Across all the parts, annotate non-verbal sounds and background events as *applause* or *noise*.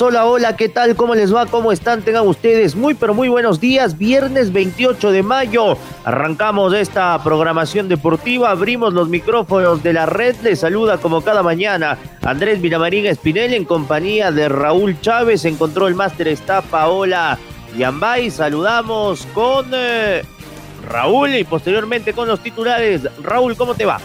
Hola, hola, ¿qué tal? ¿Cómo les va? ¿Cómo están? Tengan ustedes muy, pero muy buenos días. Viernes 28 de mayo. Arrancamos esta programación deportiva. Abrimos los micrófonos de la red. Les saluda como cada mañana Andrés Vilamarín Espinel en compañía de Raúl Chávez. Encontró el Máster está Paola Yambay. Saludamos con eh, Raúl y posteriormente con los titulares. Raúl, ¿cómo te va?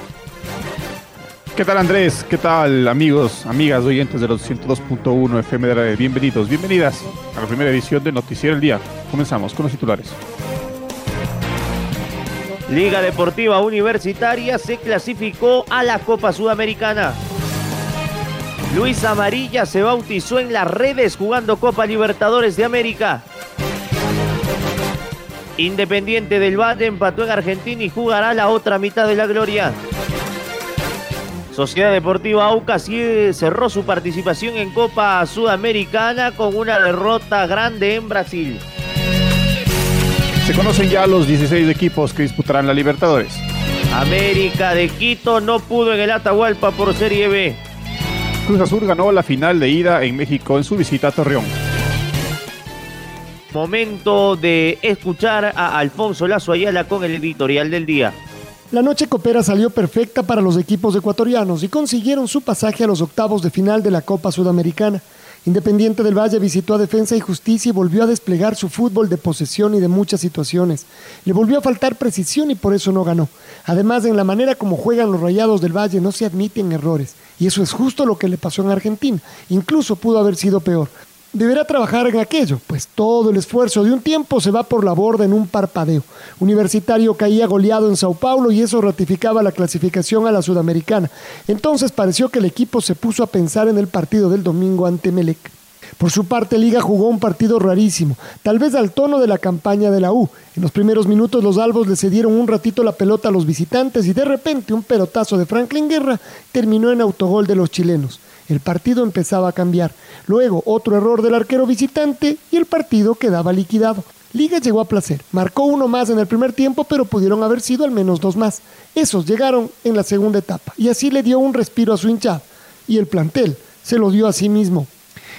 ¿Qué tal Andrés? ¿Qué tal amigos, amigas, oyentes de los 102.1 FM de la Bienvenidos, bienvenidas a la primera edición de Noticiero el Día. Comenzamos con los titulares. Liga Deportiva Universitaria se clasificó a la Copa Sudamericana. Luis Amarilla se bautizó en las redes jugando Copa Libertadores de América. Independiente del Valle empató en Argentina y jugará la otra mitad de la gloria. Sociedad Deportiva Aucas cerró su participación en Copa Sudamericana con una derrota grande en Brasil. Se conocen ya los 16 equipos que disputarán la Libertadores. América de Quito no pudo en el Atahualpa por Serie B. Cruz Azul ganó la final de ida en México en su visita a Torreón. Momento de escuchar a Alfonso Lazo Ayala con el editorial del día. La noche copera salió perfecta para los equipos ecuatorianos y consiguieron su pasaje a los octavos de final de la Copa Sudamericana. Independiente del Valle visitó a Defensa y Justicia y volvió a desplegar su fútbol de posesión y de muchas situaciones. Le volvió a faltar precisión y por eso no ganó. Además, en la manera como juegan los Rayados del Valle no se admiten errores. Y eso es justo lo que le pasó en Argentina. Incluso pudo haber sido peor deberá trabajar en aquello, pues todo el esfuerzo de un tiempo se va por la borda en un parpadeo. Universitario caía goleado en Sao Paulo y eso ratificaba la clasificación a la Sudamericana. Entonces pareció que el equipo se puso a pensar en el partido del domingo ante Melec. Por su parte, Liga jugó un partido rarísimo, tal vez al tono de la campaña de la U. En los primeros minutos los albos le cedieron un ratito la pelota a los visitantes y de repente un pelotazo de Franklin Guerra terminó en autogol de los chilenos. El partido empezaba a cambiar. Luego otro error del arquero visitante y el partido quedaba liquidado. Liga llegó a placer. Marcó uno más en el primer tiempo, pero pudieron haber sido al menos dos más. Esos llegaron en la segunda etapa y así le dio un respiro a su hinchada. Y el plantel se lo dio a sí mismo.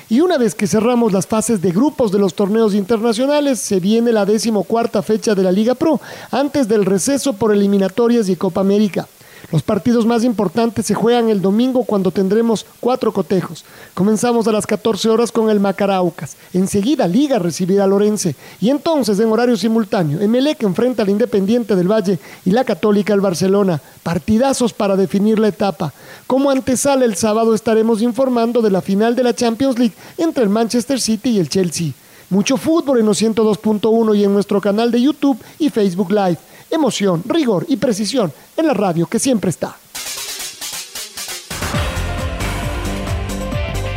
Y una vez que cerramos las fases de grupos de los torneos internacionales, se viene la decimocuarta fecha de la Liga Pro, antes del receso por eliminatorias y Copa América. Los partidos más importantes se juegan el domingo cuando tendremos cuatro cotejos. Comenzamos a las 14 horas con el Macaraucas. Enseguida Liga recibirá a Lorense. Y entonces en horario simultáneo, Emelec enfrenta al Independiente del Valle y la Católica al Barcelona. Partidazos para definir la etapa. Como antesala el sábado estaremos informando de la final de la Champions League entre el Manchester City y el Chelsea. Mucho fútbol en los 102.1 y en nuestro canal de YouTube y Facebook Live emoción, rigor y precisión en la radio que siempre está.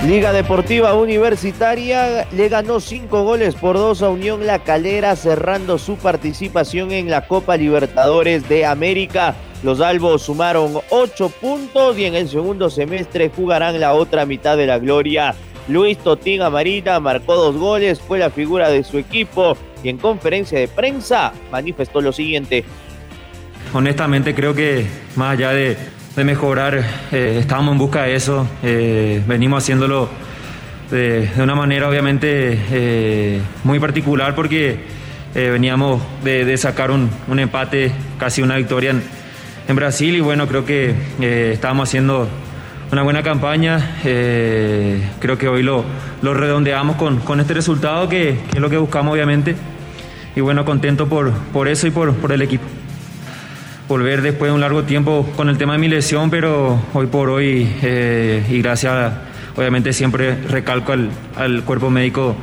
Liga Deportiva Universitaria le ganó cinco goles por dos a Unión La Calera, cerrando su participación en la Copa Libertadores de América. Los albos sumaron ocho puntos y en el segundo semestre jugarán la otra mitad de la gloria. Luis Totín Amarita marcó dos goles, fue la figura de su equipo y en conferencia de prensa manifestó lo siguiente. Honestamente creo que más allá de, mejorar, eh, estábamos en busca de eso, eh, venimos haciéndolo de, una manera obviamente eh, muy particular porque veníamos de, sacar un, empate, casi una victoria en, Brasil y bueno, creo que estábamos haciendo una buena campaña. creo que hoy lo redondeamos con, este resultado, que, es lo que buscamos, obviamente y bueno, contento por, por eso y por, por el equipo. volver después de un largo tiempo con el tema de mi lesión, pero hoy por hoy, eh, y gracias, obviamente siempre recalco al, cuerpo médico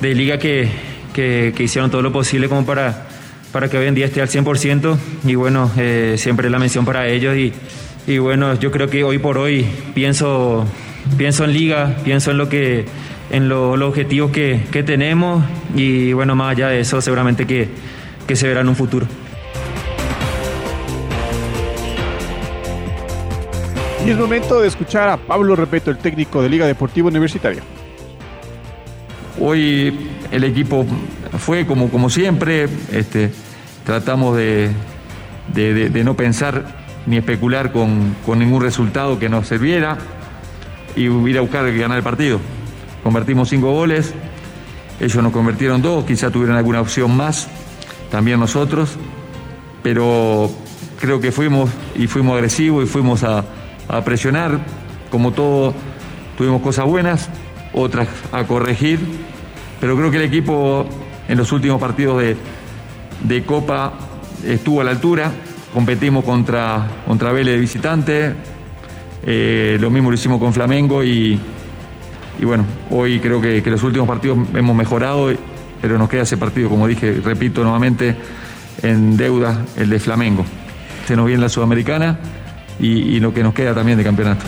de liga que, que, hicieron todo lo posible como para, para que hoy en día esté al 100%, y bueno, eh, siempre la mención para ellos, y, y bueno, yo creo que hoy por hoy pienso, pienso en liga, pienso en lo que en los objetivos que, que, tenemos y bueno, más allá de eso seguramente que, que se verá en un futuro. Y es momento de escuchar a Pablo Repeto, el técnico de Liga Deportiva Universitaria. Hoy el equipo fue como, como siempre, este, tratamos de, de, no pensar ni especular con, con, ningún resultado que nos sirviera y hubiera a buscar ganar el partido. Convertimos cinco goles, ellos nos convirtieron dos, quizá tuvieran alguna opción más, también nosotros, pero creo que fuimos y fuimos agresivos y fuimos a, a presionar, como todo, tuvimos cosas buenas, otras a corregir, pero creo que el equipo en los últimos partidos de, de Copa estuvo a la altura, competimos contra, contra Vélez de visitante, eh, lo mismo lo hicimos con Flamengo y, y bueno, hoy creo que, que, los últimos partidos hemos mejorado, pero nos queda ese partido, como dije, repito nuevamente, en deuda, el de Flamengo. Se nos viene la Sudamericana y, lo que nos queda también de campeonato.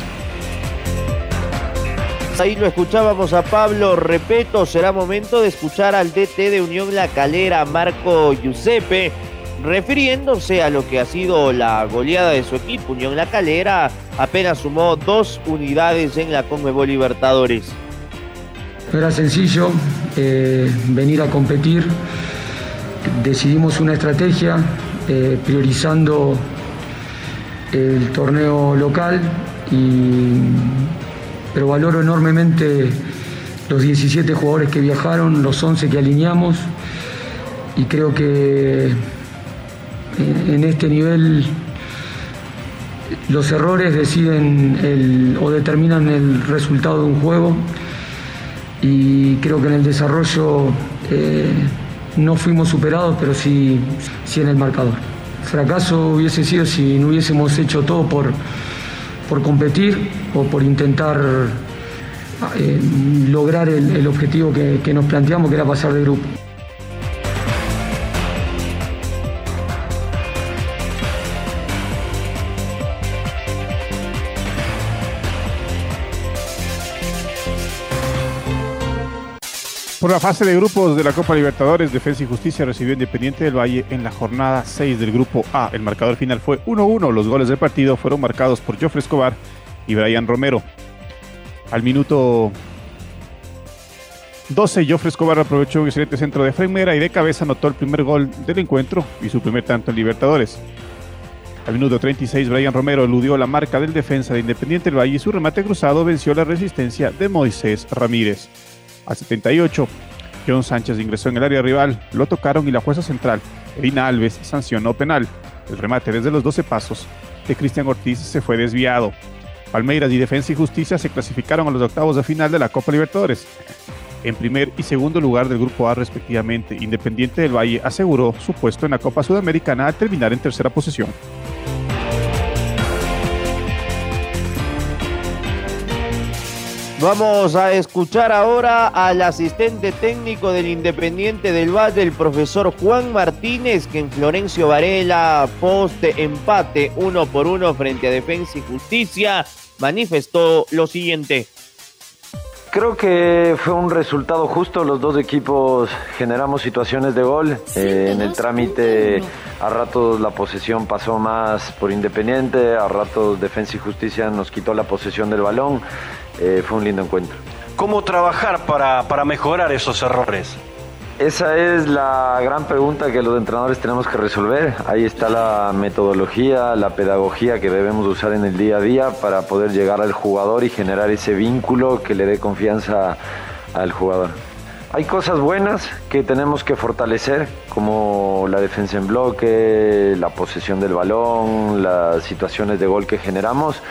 Ahí lo escuchábamos a Pablo Repeto. Será momento de escuchar al DT de Unión La Calera, Marco Giuseppe, refiriéndose a lo que ha sido la goleada de su equipo. Unión La Calera apenas sumó dos unidades en la Conmebol Libertadores. era sencillo eh, venir a competir. Decidimos una estrategia eh, priorizando el torneo local, y, pero valoro enormemente los 17 jugadores que viajaron, los 11 que alineamos y creo que en este nivel los errores deciden o determinan el resultado de un juego y creo que en el desarrollo eh, no fuimos superados, pero sí, sí en el marcador fracaso hubiese sido si no hubiésemos hecho todo por, por competir o por intentar eh, lograr el, objetivo que, que nos planteamos, que era pasar de grupo. Por la fase de grupos de la Copa Libertadores, Defensa y Justicia recibió Independiente del Valle en la jornada 6 del grupo A. El marcador final fue 1-1. Los goles del partido fueron marcados por Joffre Escobar y Brian Romero. Al minuto 12, Joffre Escobar aprovechó un excelente centro de Fremera y de cabeza anotó el primer gol del encuentro y su primer tanto en Libertadores. Al minuto 36, Brian Romero eludió la marca del defensa de Independiente del Valle y su remate cruzado venció la resistencia de Moisés Ramírez. A 78, John Sánchez ingresó en el área rival, lo tocaron y la jueza central, Erina Alves, sancionó penal. El remate desde los 12 pasos de Cristian Ortiz se fue desviado. Palmeiras y Defensa y Justicia se clasificaron a los octavos de final de la Copa Libertadores. En primer y segundo lugar del Grupo A respectivamente, Independiente del Valle aseguró su puesto en la Copa Sudamericana al terminar en tercera posición. Vamos a escuchar ahora al asistente técnico del Independiente del Valle, el profesor Juan Martínez, que en Florencio Varela, poste empate uno por uno frente a Defensa y Justicia, manifestó lo siguiente. Creo que fue un resultado justo. Los dos equipos generamos situaciones de gol. Eh, en el trámite, a ratos la posesión pasó más por Independiente, a ratos Defensa y Justicia nos quitó la posesión del balón. Eh, fue un lindo encuentro. ¿Cómo trabajar para, para mejorar esos errores? Esa es la gran pregunta que los entrenadores tenemos que resolver. Ahí está la metodología, la pedagogía que debemos usar en el día a día para poder llegar al jugador y generar ese vínculo que le dé confianza al jugador. Hay cosas buenas que tenemos que fortalecer, como la defensa en bloque, la posesión del balón, las situaciones de gol que generamos.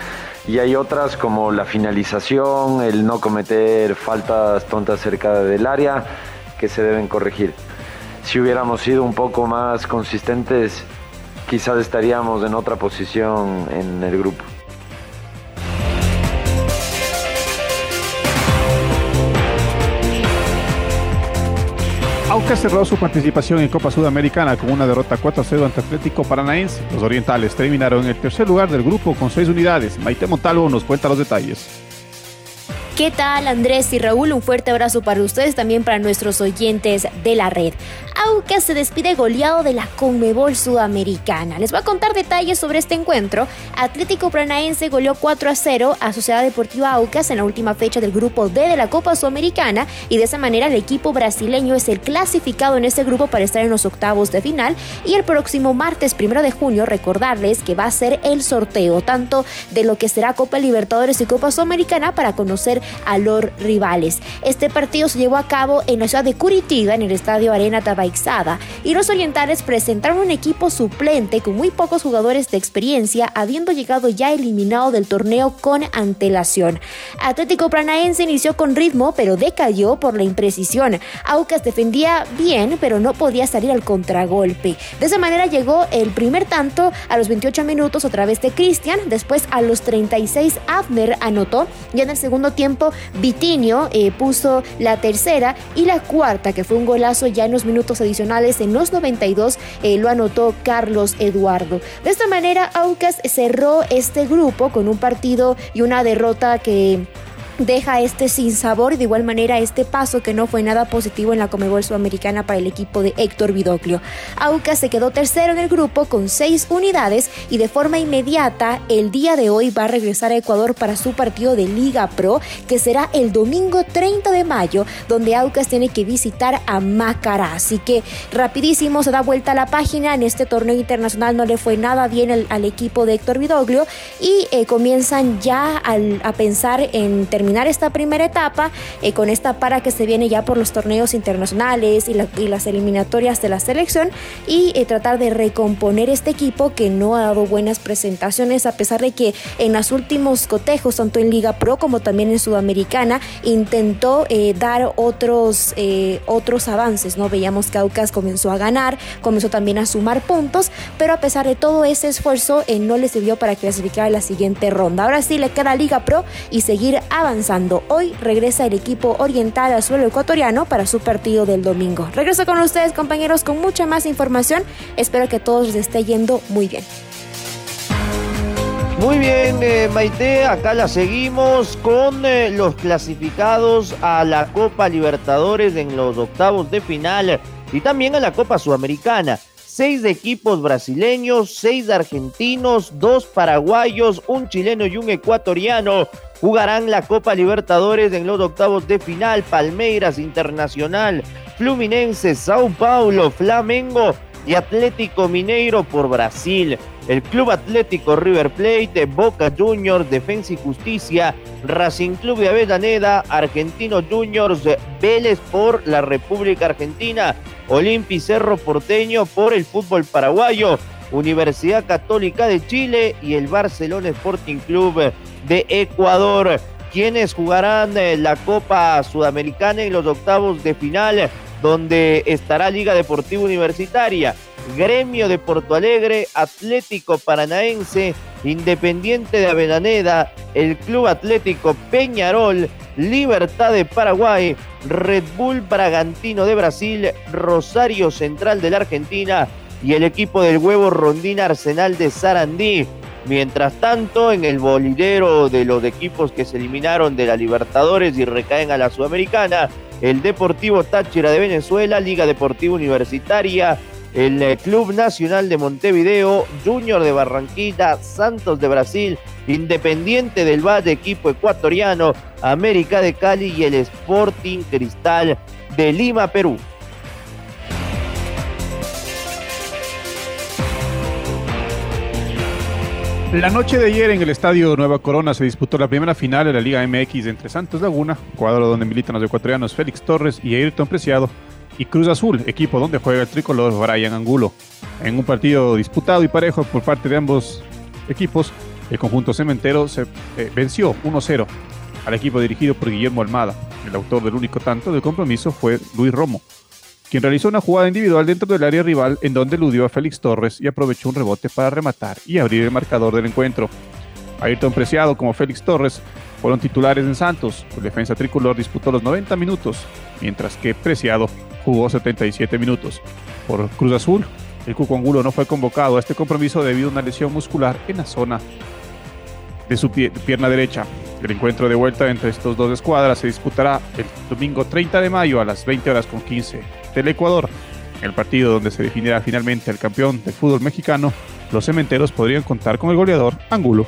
Y hay otras como la finalización, el no cometer faltas tontas cerca del área que se deben corregir. Si hubiéramos sido un poco más consistentes quizás estaríamos en otra posición en el grupo. Cerró su participación en Copa Sudamericana con una derrota 4-0 ante Atlético Paranaense. Los orientales terminaron en el tercer lugar del grupo con seis unidades. Maite Montalvo nos cuenta los detalles. ¿Qué tal Andrés y Raúl? Un fuerte abrazo para ustedes, también para nuestros oyentes de la red. Aucas se despide goleado de la Conmebol Sudamericana. Les voy a contar detalles sobre este encuentro. Atlético Paranaense goleó 4 a 0 a Sociedad Deportiva Aucas en la última fecha del grupo D de la Copa Sudamericana y de esa manera el equipo brasileño es el clasificado en este grupo para estar en los octavos de final y el próximo martes primero de junio recordarles que va a ser el sorteo tanto de lo que será Copa Libertadores y Copa Sudamericana para conocer a los rivales. Este partido se llevó a cabo en la ciudad de Curitiba, en el estadio Arena Tabaixada, y los orientales presentaron un equipo suplente con muy pocos jugadores de experiencia, habiendo llegado ya eliminado del torneo con antelación. Atlético Paranaense inició con ritmo, pero decayó por la imprecisión. Aucas defendía bien, pero no podía salir al contragolpe. De esa manera llegó el primer tanto a los 28 minutos a través de Cristian, después a los 36 Abner anotó, y en el segundo tiempo Vitinio eh, puso la tercera y la cuarta, que fue un golazo ya en los minutos adicionales, en los 92 eh, lo anotó Carlos Eduardo. De esta manera, Aucas cerró este grupo con un partido y una derrota que deja este sin sabor y de igual manera este paso que no fue nada positivo en la Comebol Sudamericana para el equipo de Héctor Vidoclio. Aucas se quedó tercero en el grupo con seis unidades y de forma inmediata el día de hoy va a regresar a Ecuador para su partido de Liga Pro que será el domingo 30 de mayo donde Aucas tiene que visitar a Macará. Así que rapidísimo se da vuelta a la página en este torneo internacional no le fue nada bien al, equipo de Héctor Vidoglio y eh, comienzan ya a pensar en terminar terminar esta primera etapa eh, con esta para que se viene ya por los torneos internacionales y, las eliminatorias de la selección y eh, tratar de recomponer este equipo que no ha dado buenas presentaciones a pesar de que en los últimos cotejos, tanto en Liga Pro como también en Sudamericana, intentó eh, dar otros, otros avances. ¿no? Veíamos que Aucas comenzó a ganar, comenzó también a sumar puntos, pero a pesar de todo ese esfuerzo no le sirvió para clasificar a la siguiente ronda. Ahora sí le queda Liga Pro y seguir avanzando Hoy regresa el equipo oriental al suelo ecuatoriano para su partido del domingo. Regreso con ustedes compañeros con mucha más información. Espero que todos les esté yendo muy bien. Muy bien, eh, Maite, acá la seguimos con eh, los clasificados a la Copa Libertadores en los octavos de final y también a la Copa Sudamericana. Seis equipos brasileños, seis argentinos, dos paraguayos, un chileno y un ecuatoriano jugarán la Copa Libertadores en los octavos de final. Palmeiras Internacional, Fluminense, Sao Paulo, Flamengo y Atlético Mineiro por Brasil. El Club Atlético River Plate, Boca Juniors, Defensa y Justicia, Racing Club de Avellaneda, Argentino Juniors, Vélez por la República Argentina, Olimpi Cerro Porteño por el fútbol paraguayo, Universidad Católica de Chile y el Barcelona Sporting Club de Ecuador, quienes jugarán eh, la Copa Sudamericana en los octavos de final, donde estará Liga Deportiva Universitaria, Gremio de Porto Alegre, Atlético Paranaense, Independiente de Avellaneda, el Club Atlético Peñarol, Libertad de Paraguay, Red Bull Bragantino de Brasil, Rosario Central de la Argentina y el equipo del huevo Rondina Arsenal de Sarandí. Mientras tanto, en el bolidero de los equipos que se eliminaron de la Libertadores y recaen a la Sudamericana, el Deportivo Táchira de Venezuela, Liga Deportiva Universitaria, el eh, Club Nacional de Montevideo, Junior de Barranquilla, Santos de Brasil, Independiente del Valle, equipo ecuatoriano, América de Cali y el Sporting Cristal de Lima, Perú. La noche de ayer en el estadio Nueva Corona se disputó la primera final de la Liga MX entre Santos Laguna, cuadro donde militan los ecuatorianos Félix Torres y Ayrton Preciado, y Cruz Azul, equipo donde juega el tricolor Brian Angulo. En un partido disputado y parejo por parte de ambos equipos, el conjunto cementero se eh, venció 1-0 al equipo dirigido por Guillermo Almada. El autor del único tanto del compromiso fue Luis Romo quien realizó una jugada individual dentro del área rival en donde eludió a Félix Torres y aprovechó un rebote para rematar y abrir el marcador del encuentro. Ayrton Preciado como Félix Torres fueron titulares en Santos. El defensa tricolor disputó los 90 minutos, mientras que Preciado jugó 77 minutos. Por Cruz Azul, el Cuco Angulo no fue convocado a este compromiso debido a una lesión muscular en la zona de su pierna derecha. El encuentro de vuelta entre estos dos escuadras se disputará el domingo 30 de mayo a las 20 horas con 15 del Ecuador. El partido donde se definirá finalmente el campeón del fútbol mexicano, los cementeros podrían contar con el goleador Angulo.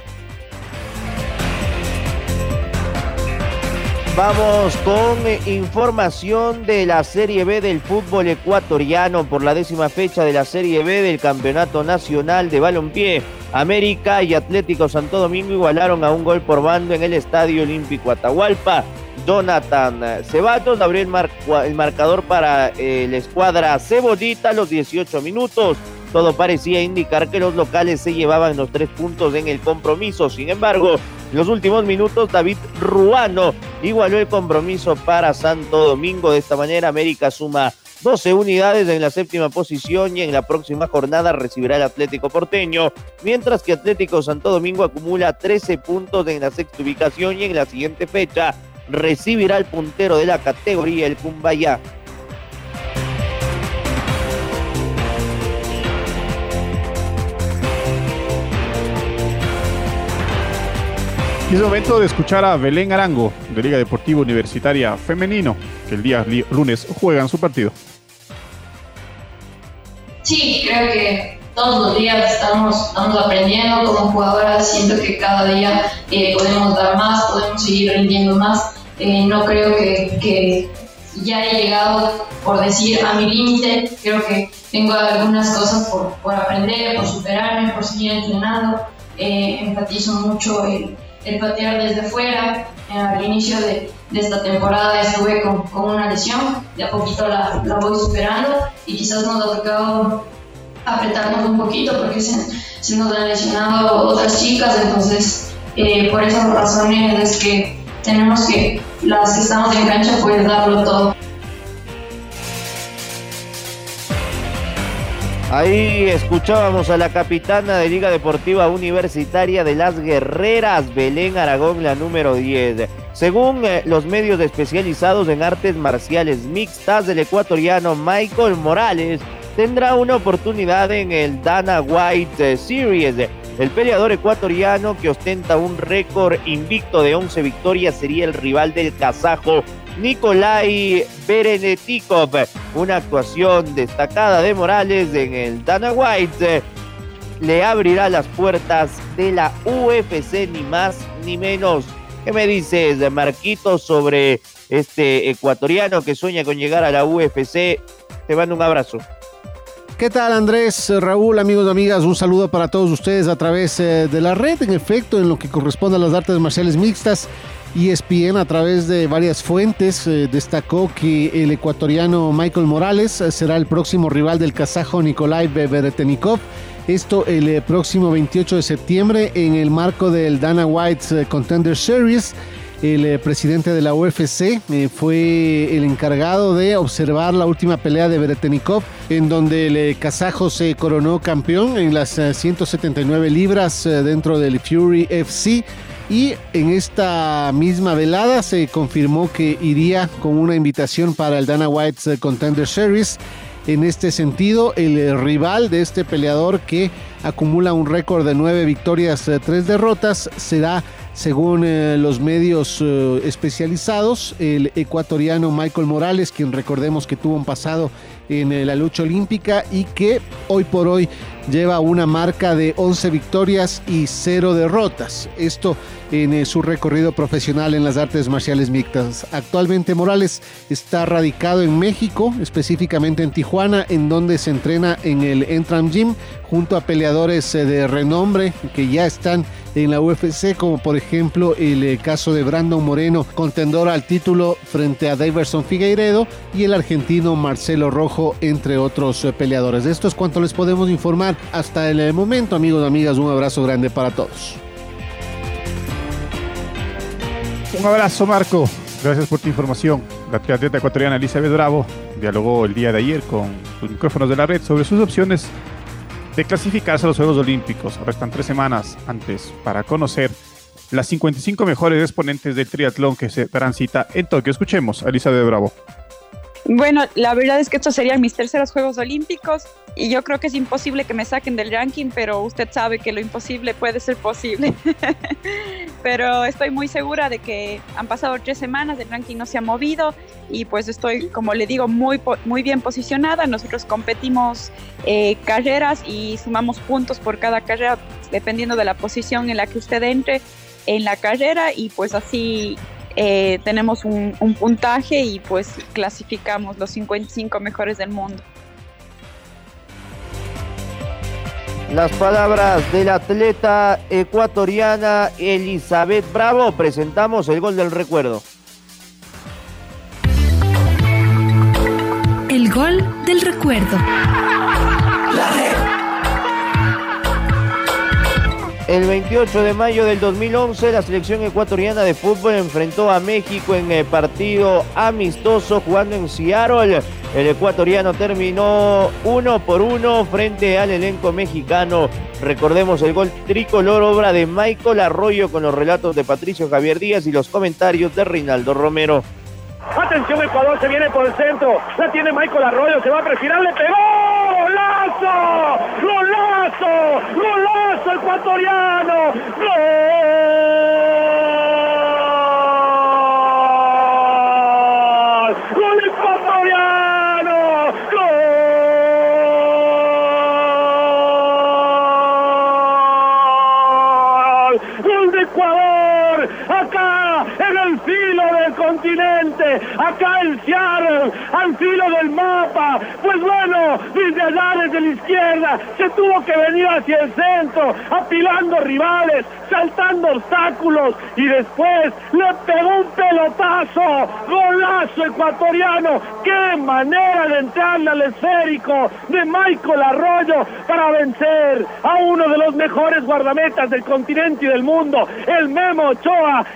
Vamos con información de la Serie B del fútbol ecuatoriano por la décima fecha de la Serie B del Campeonato Nacional de Balompié. América y Atlético Santo Domingo igualaron a un gol por bando en el Estadio Olímpico Atahualpa. Jonathan Cebatos abrió el, marcador para eh, la escuadra Cebollita a los 18 minutos. Todo parecía indicar que los locales se llevaban los tres puntos en el compromiso. Sin embargo, en los últimos minutos, David Ruano igualó el compromiso para Santo Domingo. De esta manera, América suma 12 unidades en la séptima posición y en la próxima jornada recibirá el Atlético Porteño, mientras que Atlético Santo Domingo acumula 13 puntos en la sexta ubicación y en la siguiente fecha recibirá el puntero de la categoría, el Cumbayá. Es momento de escuchar a Belén Arango, de Liga Deportiva Universitaria Femenino, que el día lunes juegan su partido. Sí, creo que todos los días estamos, estamos aprendiendo como jugadoras, siento que cada día eh, podemos dar más, podemos seguir rindiendo más. Eh, no creo que, que, ya he llegado, por decir, a mi límite, creo que tengo algunas cosas por, por aprender, por superarme, por seguir entrenando. Eh, enfatizo mucho el el patear desde fuera. Al inicio de, esta temporada estuve con, una lesión, de a poquito la, voy superando y quizás nos ha tocado apretarnos un poquito porque se, nos han lesionado otras chicas, entonces eh, por esas razones es que tenemos que, las estamos en cancha, pues darlo todo. Ahí escuchábamos a la capitana de Liga Deportiva Universitaria de las Guerreras, Belén Aragón, la número 10. Según eh, los medios especializados en artes marciales mixtas, el ecuatoriano Michael Morales tendrá una oportunidad en el Dana White Series. El peleador ecuatoriano que ostenta un récord invicto de 11 victorias sería el rival del kazajo Nikolai Berenetikov. Una actuación destacada de Morales en el Dana White le abrirá las puertas de la UFC, ni más ni menos. ¿Qué me dices, Marquito, sobre este ecuatoriano que sueña con llegar a la UFC? Te mando un abrazo. ¿Qué tal Andrés, Raúl, amigos y amigas? Un saludo para todos ustedes a través eh, de la red, en efecto, en lo que corresponde a las artes marciales mixtas. ESPN a través de varias fuentes eh, destacó que el ecuatoriano Michael Morales eh, será el próximo rival del kazajo Nikolai Beberetenikov. Esto el próximo 28 de septiembre en el marco del Dana White Contender Series. El presidente de la UFC fue el encargado de observar la última pelea de Beretenikov, en donde el kazajo se coronó campeón en las 179 libras dentro del Fury FC. Y en esta misma velada se confirmó que iría con una invitación para el Dana White Contender Series. En este sentido, el rival de este peleador que acumula un récord de nueve victorias, eh, tres derrotas, será, según eh, los medios eh, especializados, el ecuatoriano Michael Morales, quien recordemos que tuvo un pasado en la lucha olímpica y que hoy por hoy lleva una marca de 11 victorias y 0 derrotas. Esto en eh, su recorrido profesional en las artes marciales mixtas. Actualmente Morales está radicado en México, específicamente en Tijuana, en donde se entrena en el Entram Gym junto a peleadores eh, de renombre que ya están en la UFC, como por ejemplo el eh, caso de Brandon Moreno, contendor al título frente a Daverson Figueiredo y el argentino Marcelo Rojo, entre otros peleadores. De esto es cuanto les podemos informar hasta el momento, amigos y amigas. Un abrazo grande para todos. Un abrazo, Marco. Gracias por tu información. La triatleta ecuatoriana Elizabeth Bravo dialogó el día de ayer con los micrófonos de la red sobre sus opciones de clasificarse a los Juegos Olímpicos. Restan tres semanas antes para conocer las 55 mejores exponentes del triatlón que se transita en Tokio. Escuchemos a Elizabeth Bravo. Bueno, la verdad es que estos serían mis terceros Juegos Olímpicos y yo creo que es imposible que me saquen del ranking, pero usted sabe que lo imposible puede ser posible. *laughs* pero estoy muy segura de que han pasado tres semanas, el ranking no se ha movido y pues estoy, como le digo, muy, muy bien posicionada. Nosotros competimos eh, carreras y sumamos puntos por cada carrera dependiendo de la posición en la que usted entre en la carrera y pues así eh, tenemos un, puntaje y pues clasificamos los 55 mejores del mundo. Las palabras del atleta ecuatoriana Elizabeth Bravo. Presentamos el gol del recuerdo. El gol del recuerdo. El 28 de mayo del 2011, la selección ecuatoriana de fútbol enfrentó a México en el partido amistoso jugando en Seattle. El ecuatoriano terminó uno por uno frente al elenco mexicano. Recordemos el gol tricolor, obra de Michael Arroyo con los relatos de Patricio Javier Díaz y los comentarios de Reinaldo Romero. Atención Ecuador, se viene por el centro. La tiene Michael Arroyo, se va a prefirar, le pegó. ¡Golazo! ¡Golazo! ¡Golazo ecuatoriano! ¡Gol! Ecuador acá el Seattle, al filo del mapa. Pues bueno, desde allá, desde la izquierda, se tuvo que venir hacia el centro, apilando rivales, saltando obstáculos y después le pegó un pelotazo, golazo ecuatoriano. ¡Qué manera de entrarle al esférico de Michael Arroyo para vencer a uno de los mejores guardametas del continente y del mundo, el Memo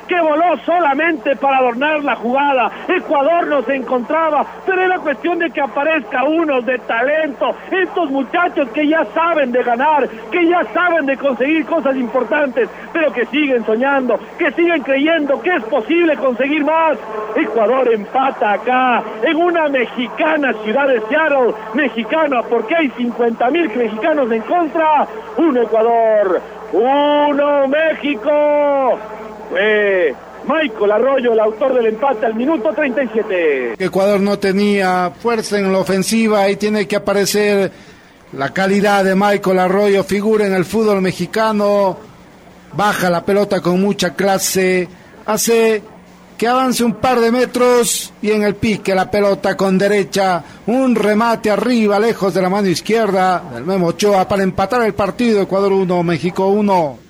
Que voló solamente para adornar la jugada. Ecuador no se encontraba, pero era cuestión de que aparezca uno de talento, estos muchachos que ya saben de ganar, que ya saben de conseguir cosas importantes, pero que siguen soñando, que siguen creyendo que es posible conseguir más. Ecuador empata acá, en una mexicana ciudad de Seattle, mexicana porque hay 50 mil mexicanos en contra, un Ecuador, uno México. Fue Michael Arroyo, el autor del empate al minuto 37. Ecuador no tenía fuerza en la ofensiva y tiene que aparecer la calidad de Michael Arroyo, figura en el fútbol mexicano, baja la pelota con mucha clase, hace que avance un par de metros y en el pique la pelota con derecha, un remate arriba, lejos de la mano izquierda del Memo Ochoa para empatar el partido Ecuador 1, México 1.